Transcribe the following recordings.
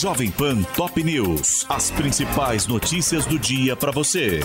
Jovem Pan Top News. As principais notícias do dia para você.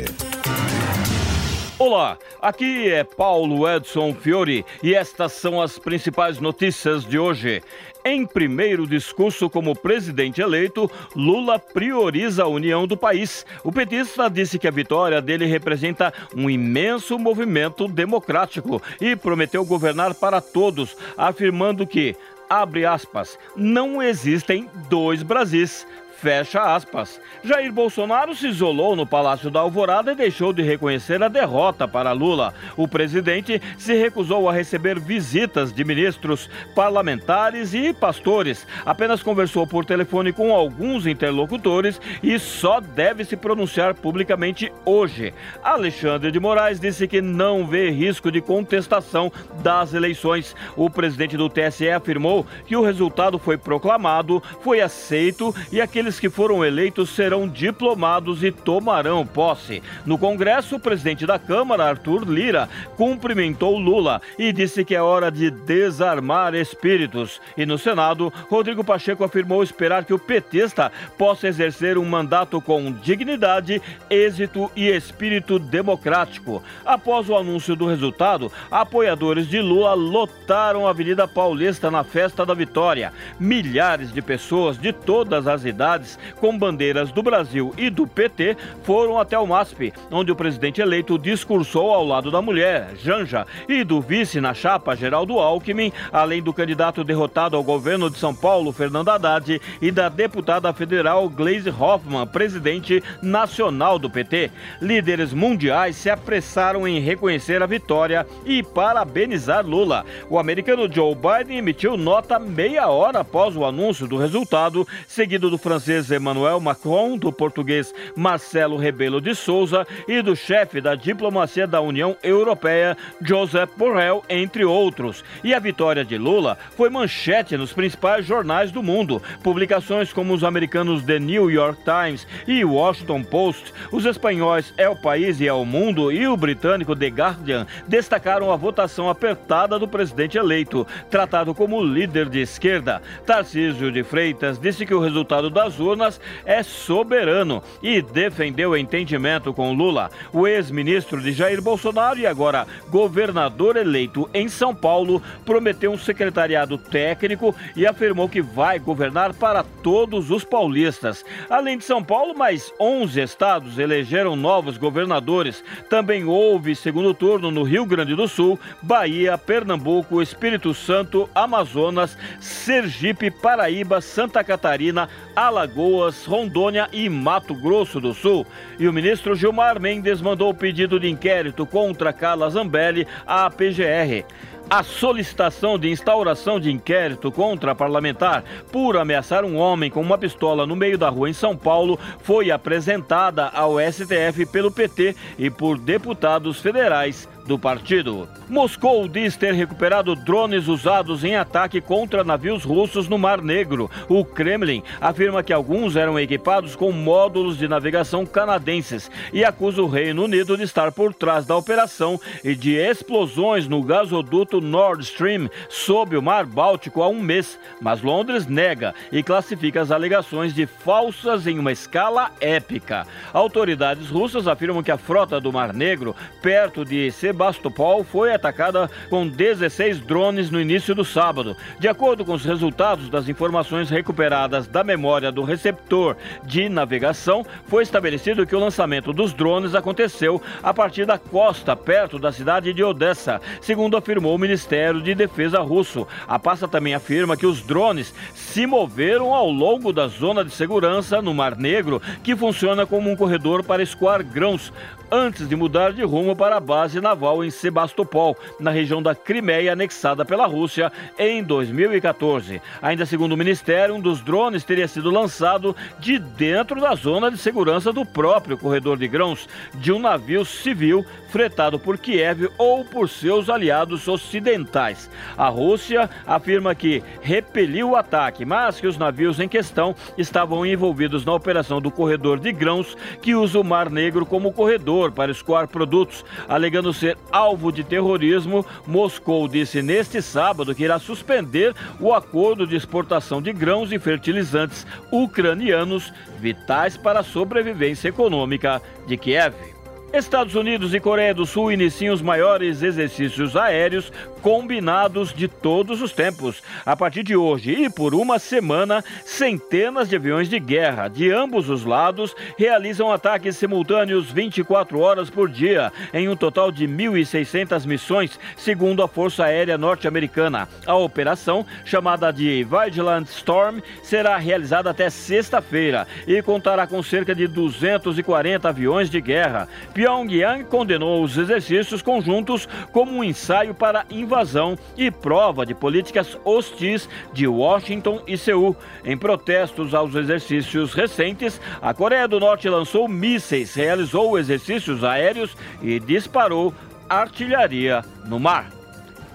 Olá, aqui é Paulo Edson Fiore e estas são as principais notícias de hoje. Em primeiro discurso como presidente eleito, Lula prioriza a união do país. O petista disse que a vitória dele representa um imenso movimento democrático e prometeu governar para todos, afirmando que abre aspas, não existem dois Brasis. Fecha aspas. Jair Bolsonaro se isolou no Palácio da Alvorada e deixou de reconhecer a derrota para Lula. O presidente se recusou a receber visitas de ministros, parlamentares e pastores. Apenas conversou por telefone com alguns interlocutores e só deve se pronunciar publicamente hoje. Alexandre de Moraes disse que não vê risco de contestação das eleições. O presidente do TSE afirmou que o resultado foi proclamado, foi aceito e aqueles Aqueles que foram eleitos serão diplomados e tomarão posse. No Congresso, o presidente da Câmara, Arthur Lira, cumprimentou Lula e disse que é hora de desarmar espíritos. E no Senado, Rodrigo Pacheco afirmou esperar que o petista possa exercer um mandato com dignidade, êxito e espírito democrático. Após o anúncio do resultado, apoiadores de Lula lotaram a Avenida Paulista na festa da vitória. Milhares de pessoas de todas as idades com bandeiras do Brasil e do PT foram até o MASP, onde o presidente eleito discursou ao lado da mulher, Janja, e do vice na chapa Geraldo Alckmin, além do candidato derrotado ao governo de São Paulo, Fernando Haddad, e da deputada federal Gleisi Hoffmann, presidente nacional do PT. Líderes mundiais se apressaram em reconhecer a vitória e parabenizar Lula. O americano Joe Biden emitiu nota meia hora após o anúncio do resultado, seguido do francês francês Emmanuel Macron, do português Marcelo Rebelo de Souza e do chefe da diplomacia da União Europeia, Josep Borrell, entre outros. E a vitória de Lula foi manchete nos principais jornais do mundo. Publicações como os americanos The New York Times e Washington Post, os espanhóis El País e El Mundo e o britânico The Guardian destacaram a votação apertada do presidente eleito, tratado como líder de esquerda. Tarcísio de Freitas disse que o resultado das urnas é soberano e defendeu o entendimento com Lula. O ex-ministro de Jair Bolsonaro e agora governador eleito em São Paulo prometeu um secretariado técnico e afirmou que vai governar para todos os paulistas. Além de São Paulo, mais 11 estados elegeram novos governadores. Também houve segundo turno no Rio Grande do Sul, Bahia, Pernambuco, Espírito Santo, Amazonas, Sergipe, Paraíba, Santa Catarina, Alagoas Alagoas, Rondônia e Mato Grosso do Sul. E o ministro Gilmar Mendes mandou o pedido de inquérito contra Carla Zambelli à PGR. A solicitação de instauração de inquérito contra parlamentar por ameaçar um homem com uma pistola no meio da rua em São Paulo foi apresentada ao STF pelo PT e por deputados federais do partido. Moscou diz ter recuperado drones usados em ataque contra navios russos no Mar Negro. O Kremlin afirma que alguns eram equipados com módulos de navegação canadenses e acusa o Reino Unido de estar por trás da operação e de explosões no gasoduto Nord Stream sob o Mar Báltico há um mês. Mas Londres nega e classifica as alegações de falsas em uma escala épica. Autoridades russas afirmam que a frota do Mar Negro, perto de Sebastopol foi atacada com 16 drones no início do sábado. De acordo com os resultados das informações recuperadas da memória do receptor de navegação, foi estabelecido que o lançamento dos drones aconteceu a partir da costa, perto da cidade de Odessa, segundo afirmou o Ministério de Defesa russo. A pasta também afirma que os drones se moveram ao longo da zona de segurança no Mar Negro, que funciona como um corredor para escoar grãos, antes de mudar de rumo para a base naval em Sebastopol, na região da Crimeia anexada pela Rússia em 2014. Ainda segundo o Ministério, um dos drones teria sido lançado de dentro da zona de segurança do próprio corredor de grãos de um navio civil fretado por Kiev ou por seus aliados sociais ocidentais. A Rússia afirma que repeliu o ataque, mas que os navios em questão estavam envolvidos na operação do corredor de grãos que usa o Mar Negro como corredor para escoar produtos. Alegando ser alvo de terrorismo, Moscou disse neste sábado que irá suspender o acordo de exportação de grãos e fertilizantes ucranianos vitais para a sobrevivência econômica de Kiev. Estados Unidos e Coreia do Sul iniciam os maiores exercícios aéreos combinados de todos os tempos. A partir de hoje e por uma semana, centenas de aviões de guerra de ambos os lados realizam ataques simultâneos 24 horas por dia, em um total de 1.600 missões, segundo a Força Aérea Norte-Americana. A operação, chamada de Vigilant Storm, será realizada até sexta-feira e contará com cerca de 240 aviões de guerra. Pyongyang condenou os exercícios conjuntos como um ensaio para invasão e prova de políticas hostis de Washington e Seul. Em protestos aos exercícios recentes, a Coreia do Norte lançou mísseis, realizou exercícios aéreos e disparou artilharia no mar.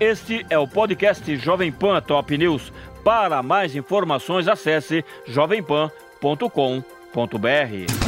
Este é o podcast Jovem Pan Top News. Para mais informações, acesse jovempan.com.br.